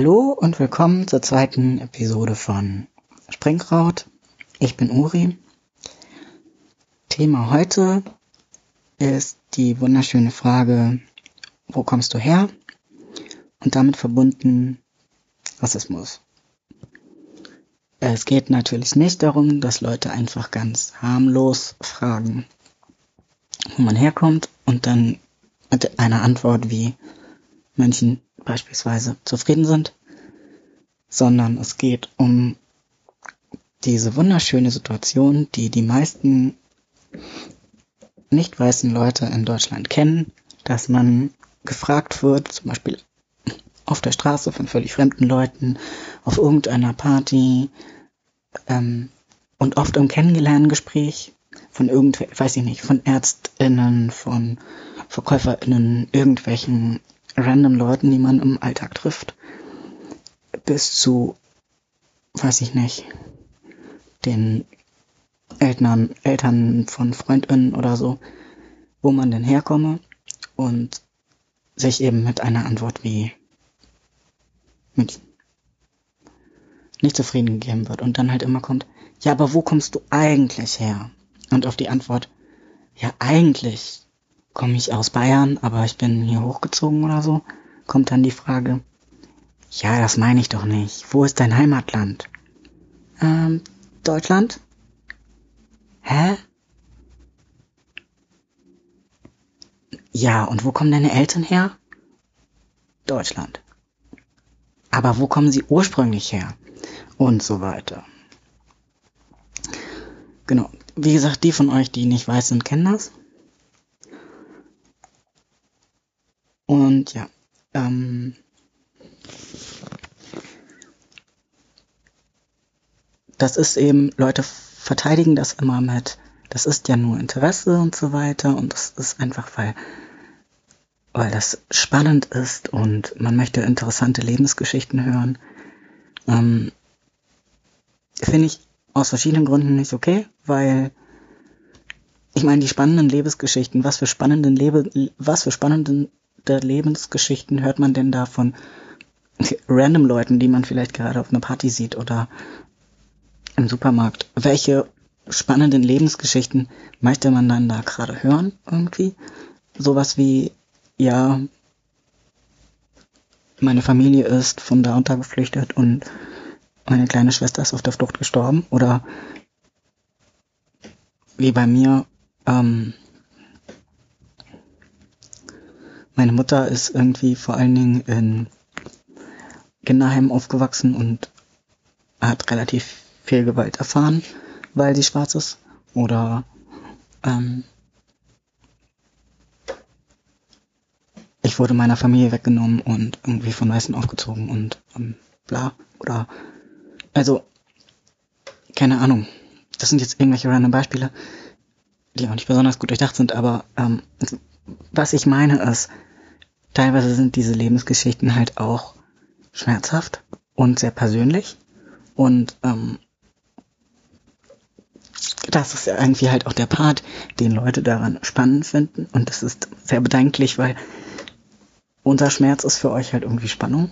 Hallo und willkommen zur zweiten Episode von Springkraut. Ich bin Uri. Thema heute ist die wunderschöne Frage, wo kommst du her? Und damit verbunden Rassismus. Es geht natürlich nicht darum, dass Leute einfach ganz harmlos fragen, wo man herkommt und dann mit einer Antwort wie München beispielsweise zufrieden sind, sondern es geht um diese wunderschöne Situation, die die meisten nicht weißen Leute in Deutschland kennen, dass man gefragt wird, zum Beispiel auf der Straße von völlig fremden Leuten, auf irgendeiner Party ähm, und oft im Kennenlerngespräch von irgend, weiß ich nicht, von ÄrztInnen, von VerkäuferInnen, irgendwelchen random Leuten, die man im Alltag trifft, bis zu, weiß ich nicht, den Eltern, Eltern von Freundinnen oder so, wo man denn herkomme und sich eben mit einer Antwort wie mit nicht zufrieden gegeben wird und dann halt immer kommt, ja, aber wo kommst du eigentlich her? Und auf die Antwort, ja, eigentlich komme ich aus Bayern, aber ich bin hier hochgezogen oder so, kommt dann die Frage, ja, das meine ich doch nicht. Wo ist dein Heimatland? Ähm, Deutschland? Hä? Ja, und wo kommen deine Eltern her? Deutschland. Aber wo kommen sie ursprünglich her? Und so weiter. Genau. Wie gesagt, die von euch, die nicht weiß sind, kennen das. Und ja, ähm, das ist eben, Leute verteidigen das immer mit, das ist ja nur Interesse und so weiter und das ist einfach, weil, weil das spannend ist und man möchte interessante Lebensgeschichten hören. Ähm, Finde ich aus verschiedenen Gründen nicht okay, weil ich meine, die spannenden Lebensgeschichten, was für spannenden Lebe, was für spannenden Lebensgeschichten hört man denn da von random Leuten, die man vielleicht gerade auf einer Party sieht oder im Supermarkt? Welche spannenden Lebensgeschichten möchte man dann da gerade hören irgendwie? Sowas wie, ja, meine Familie ist von da untergeflüchtet und meine kleine Schwester ist auf der Flucht gestorben oder wie bei mir, ähm, meine Mutter ist irgendwie vor allen Dingen in Kinderheim aufgewachsen und hat relativ viel Gewalt erfahren, weil sie schwarz ist. Oder ähm, ich wurde meiner Familie weggenommen und irgendwie von Weißen aufgezogen und ähm, bla. Oder also, keine Ahnung. Das sind jetzt irgendwelche random Beispiele, die auch nicht besonders gut durchdacht sind, aber ähm, was ich meine ist, teilweise sind diese Lebensgeschichten halt auch schmerzhaft und sehr persönlich. Und ähm, das ist ja irgendwie halt auch der Part, den Leute daran spannend finden. Und das ist sehr bedenklich, weil unser Schmerz ist für euch halt irgendwie Spannung.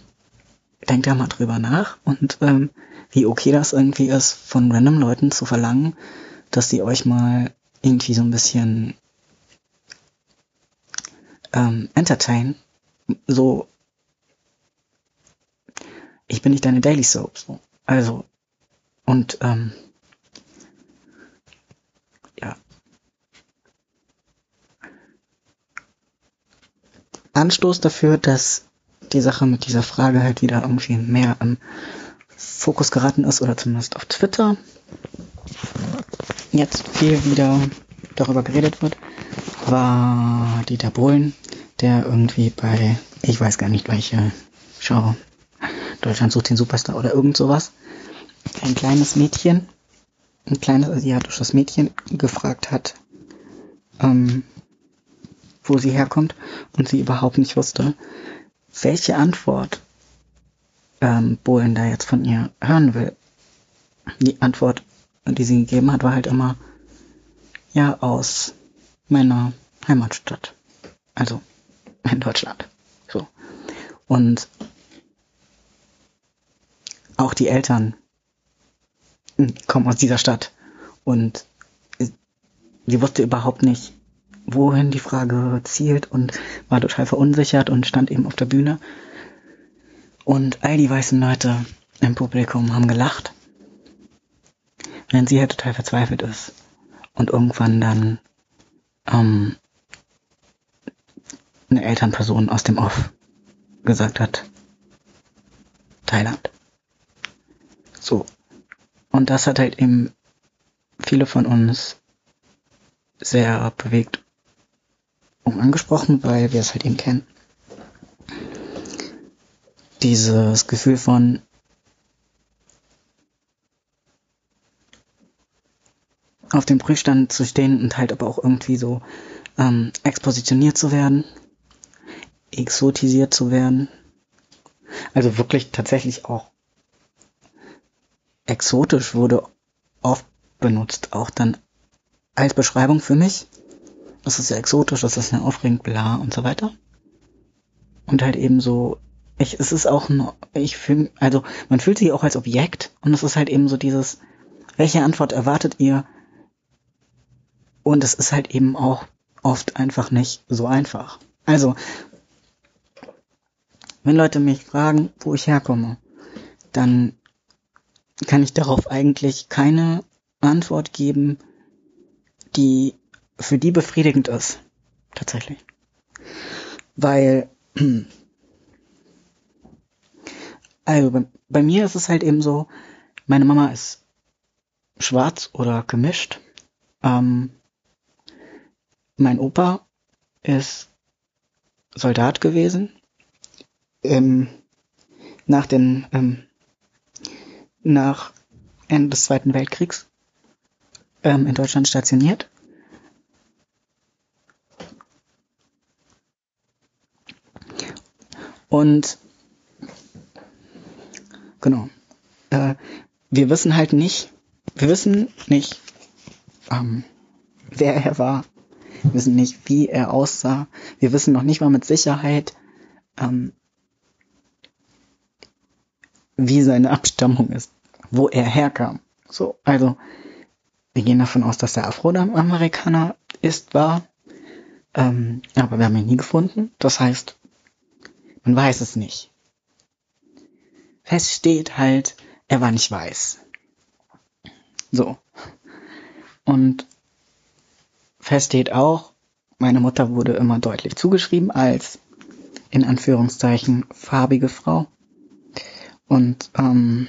Denkt da mal drüber nach und ähm, wie okay das irgendwie ist, von random Leuten zu verlangen, dass sie euch mal irgendwie so ein bisschen ähm, entertain. So, ich bin nicht deine Daily Soap. So. Also, und ähm, ja. Anstoß dafür, dass die Sache mit dieser Frage halt wieder irgendwie mehr im Fokus geraten ist, oder zumindest auf Twitter jetzt viel wieder darüber geredet wird, war Dieter Bohlen, der irgendwie bei, ich weiß gar nicht welche Show, Deutschland sucht den Superstar oder irgend sowas, ein kleines Mädchen, ein kleines asiatisches Mädchen gefragt hat, ähm, wo sie herkommt und sie überhaupt nicht wusste, welche Antwort ähm, Bohlen da jetzt von ihr hören will. Die Antwort, die sie gegeben hat, war halt immer, ja, aus meiner Heimatstadt. Also in Deutschland. So. Und auch die Eltern kommen aus dieser Stadt und sie wusste überhaupt nicht, wohin die Frage zielt und war total verunsichert und stand eben auf der Bühne. Und all die weißen Leute im Publikum haben gelacht, während sie halt total verzweifelt ist und irgendwann dann ähm, eine Elternperson aus dem Off gesagt hat, Thailand. So. Und das hat halt eben viele von uns sehr bewegt und angesprochen, weil wir es halt eben kennen. Dieses Gefühl von auf dem Prüfstand zu stehen und halt aber auch irgendwie so ähm, expositioniert zu werden, exotisiert zu werden. Also wirklich tatsächlich auch exotisch wurde oft benutzt, auch dann als Beschreibung für mich. Das ist ja exotisch, das ist ja aufregend, bla und so weiter. Und halt eben so, ich, es ist auch ein, ich fühle, also man fühlt sich auch als Objekt und es ist halt eben so dieses, welche Antwort erwartet ihr? Und es ist halt eben auch oft einfach nicht so einfach. Also, wenn Leute mich fragen, wo ich herkomme, dann kann ich darauf eigentlich keine Antwort geben, die für die befriedigend ist. Tatsächlich. Weil, also bei, bei mir ist es halt eben so, meine Mama ist schwarz oder gemischt. Ähm, mein Opa ist Soldat gewesen. Ähm, nach den, ähm, nach Ende des Zweiten Weltkriegs ähm, in Deutschland stationiert. Und genau, äh, wir wissen halt nicht, wir wissen nicht, ähm, wer er war. Wir wissen nicht, wie er aussah. Wir wissen noch nicht mal mit Sicherheit, ähm, wie seine Abstammung ist, wo er herkam. So, also wir gehen davon aus, dass er Afroamerikaner ist, war. Ähm, aber wir haben ihn nie gefunden. Das heißt, man weiß es nicht. Fest steht halt, er war nicht weiß. So. Und fest steht auch, meine Mutter wurde immer deutlich zugeschrieben als in Anführungszeichen farbige Frau. Und ähm,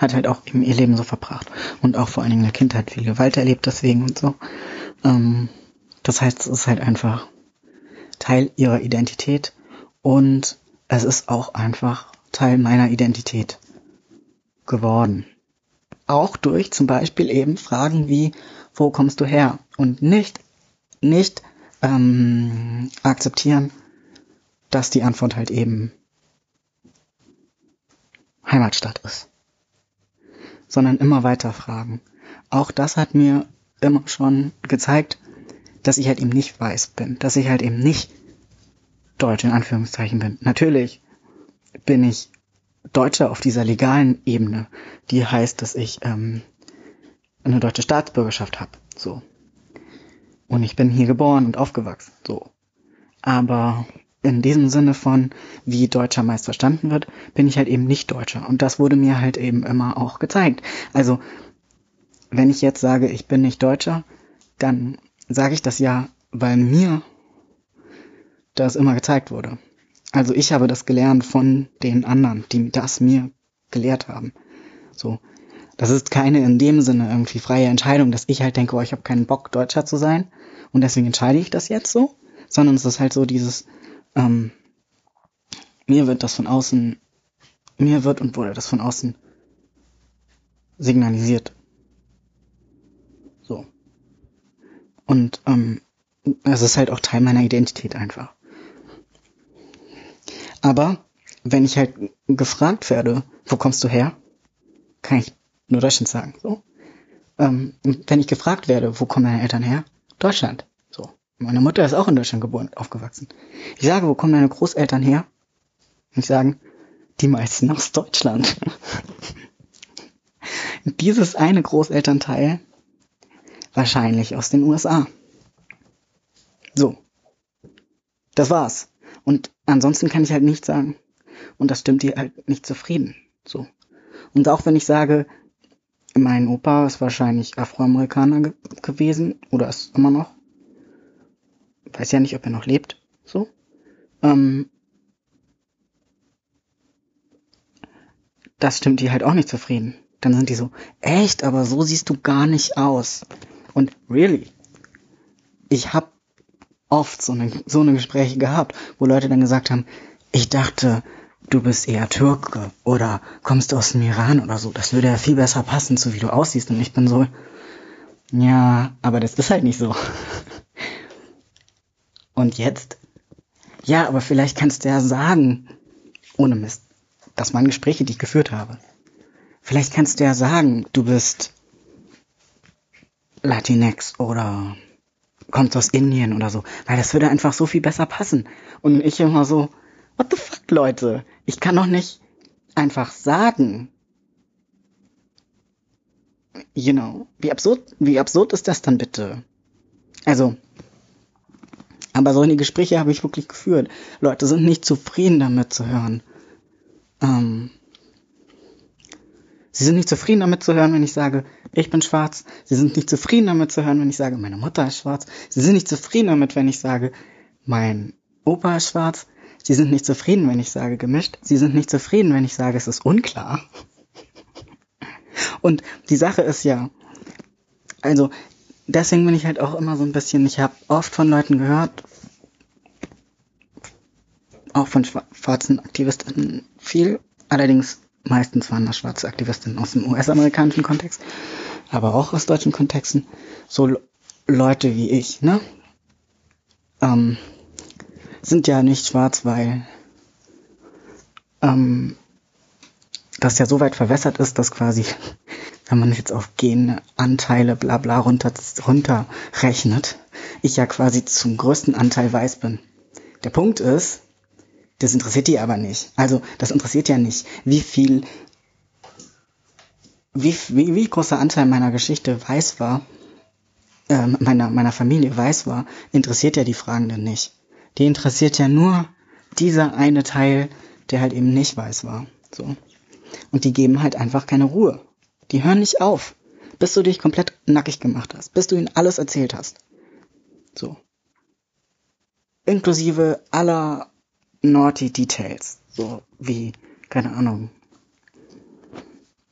hat halt auch eben ihr Leben so verbracht und auch vor allen Dingen in der Kindheit viel Gewalt erlebt deswegen und so. Ähm, das heißt, es ist halt einfach Teil ihrer Identität und es ist auch einfach Teil meiner Identität geworden. Auch durch zum Beispiel eben Fragen wie, wo kommst du her? Und nicht, nicht ähm, akzeptieren, dass die Antwort halt eben Heimatstadt ist sondern immer weiter fragen. Auch das hat mir immer schon gezeigt, dass ich halt eben nicht weiß bin, dass ich halt eben nicht Deutsch in Anführungszeichen bin. Natürlich bin ich Deutscher auf dieser legalen Ebene, die heißt, dass ich ähm, eine deutsche Staatsbürgerschaft habe. So. Und ich bin hier geboren und aufgewachsen. So. Aber in diesem Sinne von, wie deutscher Meister verstanden wird, bin ich halt eben nicht Deutscher. Und das wurde mir halt eben immer auch gezeigt. Also, wenn ich jetzt sage, ich bin nicht Deutscher, dann sage ich das ja, weil mir das immer gezeigt wurde. Also ich habe das gelernt von den anderen, die das mir gelehrt haben. So. Das ist keine in dem Sinne irgendwie freie Entscheidung, dass ich halt denke, oh, ich habe keinen Bock, Deutscher zu sein und deswegen entscheide ich das jetzt so, sondern es ist halt so dieses, ähm, mir wird das von außen, mir wird und wurde das von außen signalisiert. So. Und ähm, es ist halt auch Teil meiner Identität einfach. Aber wenn ich halt gefragt werde, wo kommst du her, kann ich nur Deutschland sagen. So. Ähm, wenn ich gefragt werde, wo kommen deine Eltern her, Deutschland. Meine Mutter ist auch in Deutschland geboren, aufgewachsen. Ich sage, wo kommen deine Großeltern her? Und ich sagen, die meisten aus Deutschland. Dieses eine Großelternteil wahrscheinlich aus den USA. So. Das war's. Und ansonsten kann ich halt nichts sagen. Und das stimmt die halt nicht zufrieden. So. Und auch wenn ich sage, mein Opa ist wahrscheinlich Afroamerikaner ge gewesen oder ist immer noch. Weiß ja nicht, ob er noch lebt. So. Ähm, das stimmt die halt auch nicht zufrieden. Dann sind die so, echt, aber so siehst du gar nicht aus. Und really, ich habe oft so eine, so eine Gespräche gehabt, wo Leute dann gesagt haben, ich dachte, du bist eher Türke oder kommst aus dem Iran oder so. Das würde ja viel besser passen, so wie du aussiehst. Und ich bin so, ja, aber das ist halt nicht so. Und jetzt? Ja, aber vielleicht kannst du ja sagen, ohne Mist, das waren Gespräche, die ich geführt habe. Vielleicht kannst du ja sagen, du bist Latinx oder kommst aus Indien oder so, weil das würde einfach so viel besser passen. Und ich immer so, what the fuck, Leute? Ich kann doch nicht einfach sagen. You know, wie absurd, wie absurd ist das dann bitte? Also, aber solche Gespräche habe ich wirklich geführt. Leute sind nicht zufrieden damit zu hören. Ähm, Sie sind nicht zufrieden damit zu hören, wenn ich sage, ich bin schwarz. Sie sind nicht zufrieden damit zu hören, wenn ich sage, meine Mutter ist schwarz. Sie sind nicht zufrieden damit, wenn ich sage, mein Opa ist schwarz. Sie sind nicht zufrieden, wenn ich sage gemischt. Sie sind nicht zufrieden, wenn ich sage, es ist unklar. Und die Sache ist ja, also deswegen bin ich halt auch immer so ein bisschen, ich habe oft von Leuten gehört, auch von schwarzen Aktivisten viel, allerdings meistens waren das schwarze Aktivistinnen aus dem US-amerikanischen Kontext, aber auch aus deutschen Kontexten, so Leute wie ich, ne? Ähm, sind ja nicht schwarz, weil ähm, das ja so weit verwässert ist, dass quasi, wenn man jetzt auf Gene, Anteile, bla bla runter, runterrechnet, ich ja quasi zum größten Anteil weiß bin. Der Punkt ist, das interessiert die aber nicht. Also, das interessiert ja nicht, wie viel, wie, wie, wie großer Anteil meiner Geschichte weiß war, äh, meiner, meiner Familie weiß war, interessiert ja die Fragenden nicht. Die interessiert ja nur dieser eine Teil, der halt eben nicht weiß war. So. Und die geben halt einfach keine Ruhe. Die hören nicht auf, bis du dich komplett nackig gemacht hast, bis du ihnen alles erzählt hast. So. Inklusive aller naughty Details. So wie, keine Ahnung.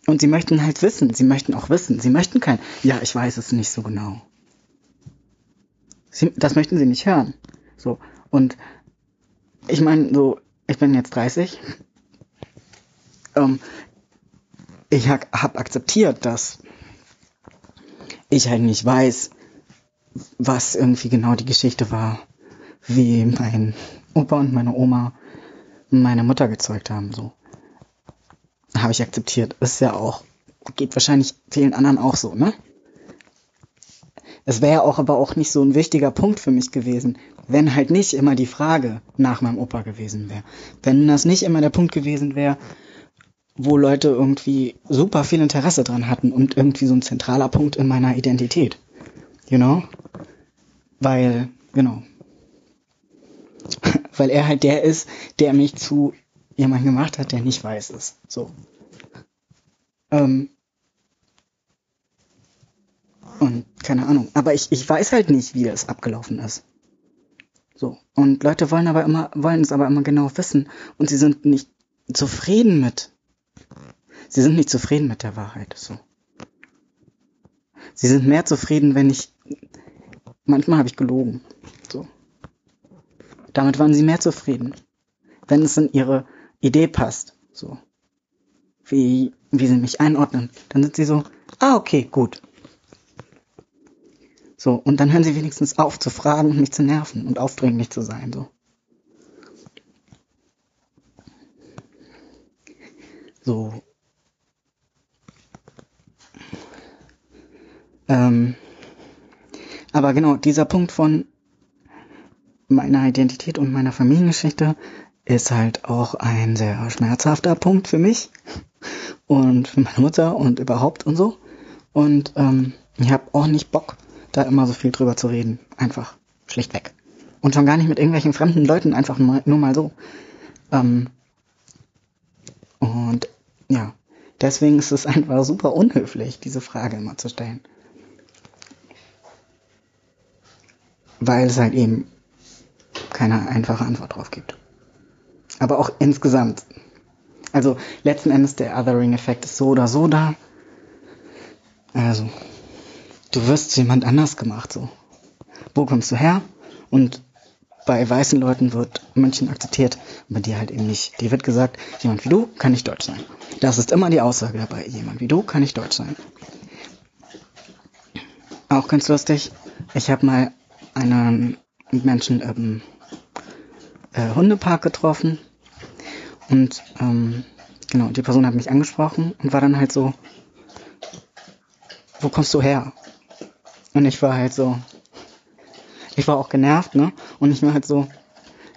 Und sie möchten halt wissen, sie möchten auch wissen, sie möchten kein, ja, ich weiß es nicht so genau. Sie, das möchten sie nicht hören. So. Und ich meine, so, ich bin jetzt 30. Ähm, ich habe hab akzeptiert, dass ich halt nicht weiß, was irgendwie genau die Geschichte war, wie mein Opa und meine Oma meine Mutter gezeugt haben, so. Habe ich akzeptiert. Ist ja auch, geht wahrscheinlich vielen anderen auch so, ne? Es wäre auch aber auch nicht so ein wichtiger Punkt für mich gewesen, wenn halt nicht immer die Frage nach meinem Opa gewesen wäre. Wenn das nicht immer der Punkt gewesen wäre, wo Leute irgendwie super viel Interesse dran hatten und irgendwie so ein zentraler Punkt in meiner Identität. You know? Weil, genau, weil er halt der ist, der mich zu jemandem gemacht hat, der nicht weiß ist. So. Ähm. Und keine Ahnung. Aber ich, ich weiß halt nicht, wie das abgelaufen ist. So. Und Leute wollen aber immer, wollen es aber immer genau wissen. Und sie sind nicht zufrieden mit. Sie sind nicht zufrieden mit der Wahrheit. So. Sie sind mehr zufrieden, wenn ich. Manchmal habe ich gelogen. So. Damit waren sie mehr zufrieden. Wenn es in ihre Idee passt, so. Wie, wie sie mich einordnen, dann sind sie so, ah, okay, gut. So, und dann hören sie wenigstens auf zu fragen und mich zu nerven und aufdringlich zu sein, so. So. Ähm, aber genau, dieser Punkt von meiner Identität und meiner Familiengeschichte ist halt auch ein sehr schmerzhafter Punkt für mich und für meine Mutter und überhaupt und so. Und ähm, ich habe auch nicht Bock, da immer so viel drüber zu reden. Einfach schlichtweg. Und schon gar nicht mit irgendwelchen fremden Leuten, einfach nur, nur mal so. Ähm, und ja, deswegen ist es einfach super unhöflich, diese Frage immer zu stellen. Weil es halt eben keine einfache Antwort drauf gibt. Aber auch insgesamt. Also letzten Endes der Othering-Effekt ist so oder so da. Also, du wirst zu jemand anders gemacht, so. Wo kommst du her? Und bei weißen Leuten wird München akzeptiert, bei dir halt eben nicht. Dir wird gesagt, jemand wie du kann nicht deutsch sein. Das ist immer die Aussage dabei. Jemand wie du kann nicht deutsch sein. Auch ganz lustig. Ich habe mal einen Menschen im äh, Hundepark getroffen und ähm, genau, die Person hat mich angesprochen und war dann halt so, wo kommst du her? Und ich war halt so, ich war auch genervt, ne? Und ich war halt so,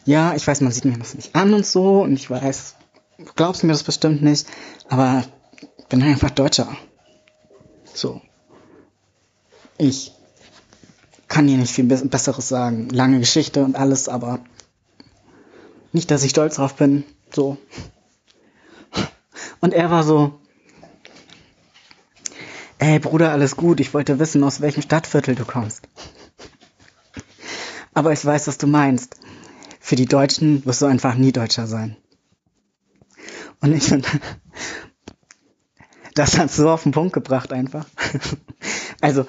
ja, ich weiß, man sieht mir das nicht an und so und ich weiß, du glaubst mir das bestimmt nicht, aber ich bin einfach Deutscher. So. Ich kann dir nicht viel Besseres sagen. Lange Geschichte und alles, aber nicht, dass ich stolz drauf bin. So. Und er war so, ey Bruder, alles gut, ich wollte wissen, aus welchem Stadtviertel du kommst. Aber ich weiß, was du meinst. Für die Deutschen wirst du einfach nie Deutscher sein. Und ich finde, das hat so auf den Punkt gebracht einfach. Also,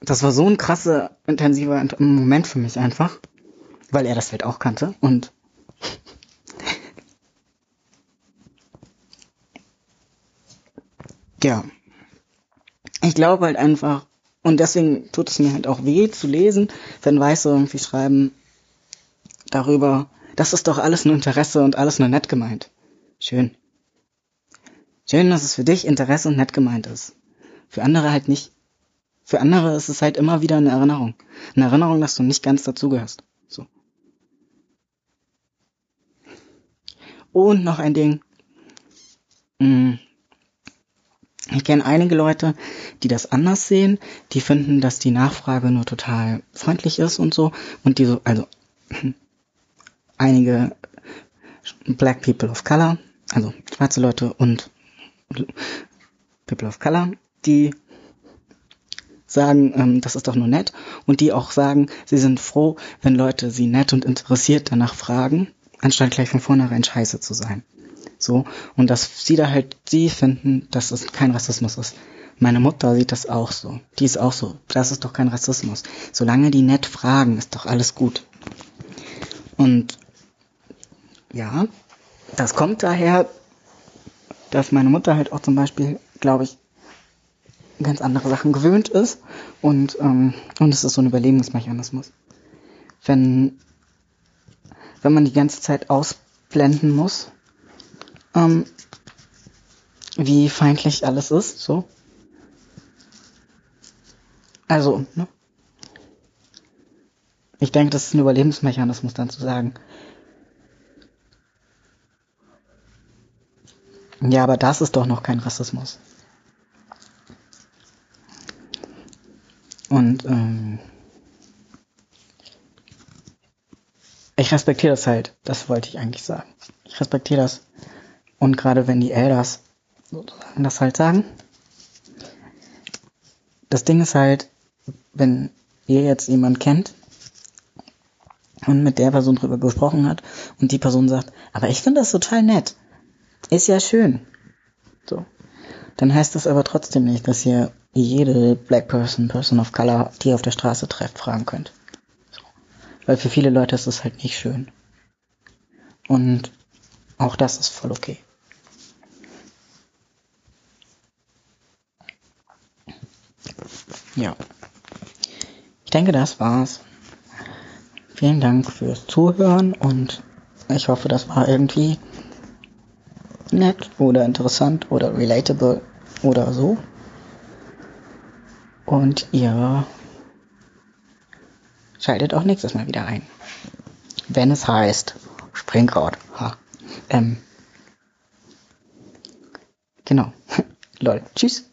das war so ein krasser, intensiver Moment für mich einfach, weil er das Feld auch kannte und ja, ich glaube halt einfach, und deswegen tut es mir halt auch weh zu lesen, wenn Weiße irgendwie schreiben darüber, das ist doch alles nur Interesse und alles nur nett gemeint. Schön. Schön, dass es für dich Interesse und nett gemeint ist. Für andere halt nicht. Für andere ist es halt immer wieder eine Erinnerung. Eine Erinnerung, dass du nicht ganz dazugehörst. Und noch ein Ding. Hm. Ich kenne einige Leute, die das anders sehen, die finden, dass die Nachfrage nur total freundlich ist und so. Und die so, also einige Black People of Color, also schwarze Leute und People of Color, die sagen, ähm, das ist doch nur nett und die auch sagen, sie sind froh, wenn Leute sie nett und interessiert danach fragen, anstatt gleich von vornherein scheiße zu sein. So, und dass sie da halt, sie finden, dass es kein Rassismus ist. Meine Mutter sieht das auch so. Die ist auch so. Das ist doch kein Rassismus. Solange die nett fragen, ist doch alles gut. Und ja, das kommt daher, dass meine Mutter halt auch zum Beispiel, glaube ich, ganz andere Sachen gewöhnt ist und ähm, und es ist so ein Überlebensmechanismus. Wenn wenn man die ganze Zeit ausblenden muss, ähm, wie feindlich alles ist, so. Also, ne? Ich denke, das ist ein Überlebensmechanismus, dann zu sagen. Ja, aber das ist doch noch kein Rassismus. Und ähm, ich respektiere das halt. Das wollte ich eigentlich sagen. Ich respektiere das. Und gerade wenn die Elders sozusagen das halt sagen. Das Ding ist halt, wenn ihr jetzt jemand kennt und mit der Person drüber gesprochen hat und die Person sagt, aber ich finde das total nett. Ist ja schön. So. Dann heißt das aber trotzdem nicht, dass ihr jede Black Person, Person of Color, die ihr auf der Straße trefft, fragen könnt. Weil für viele Leute ist das halt nicht schön. Und auch das ist voll okay. Ja. Ich denke, das war's. Vielen Dank fürs Zuhören und ich hoffe, das war irgendwie nett oder interessant oder relatable oder so. Und ihr Schaltet auch nächstes Mal wieder ein. Wenn es heißt Springkraut. Ha. Ähm. Genau. Lol. Tschüss.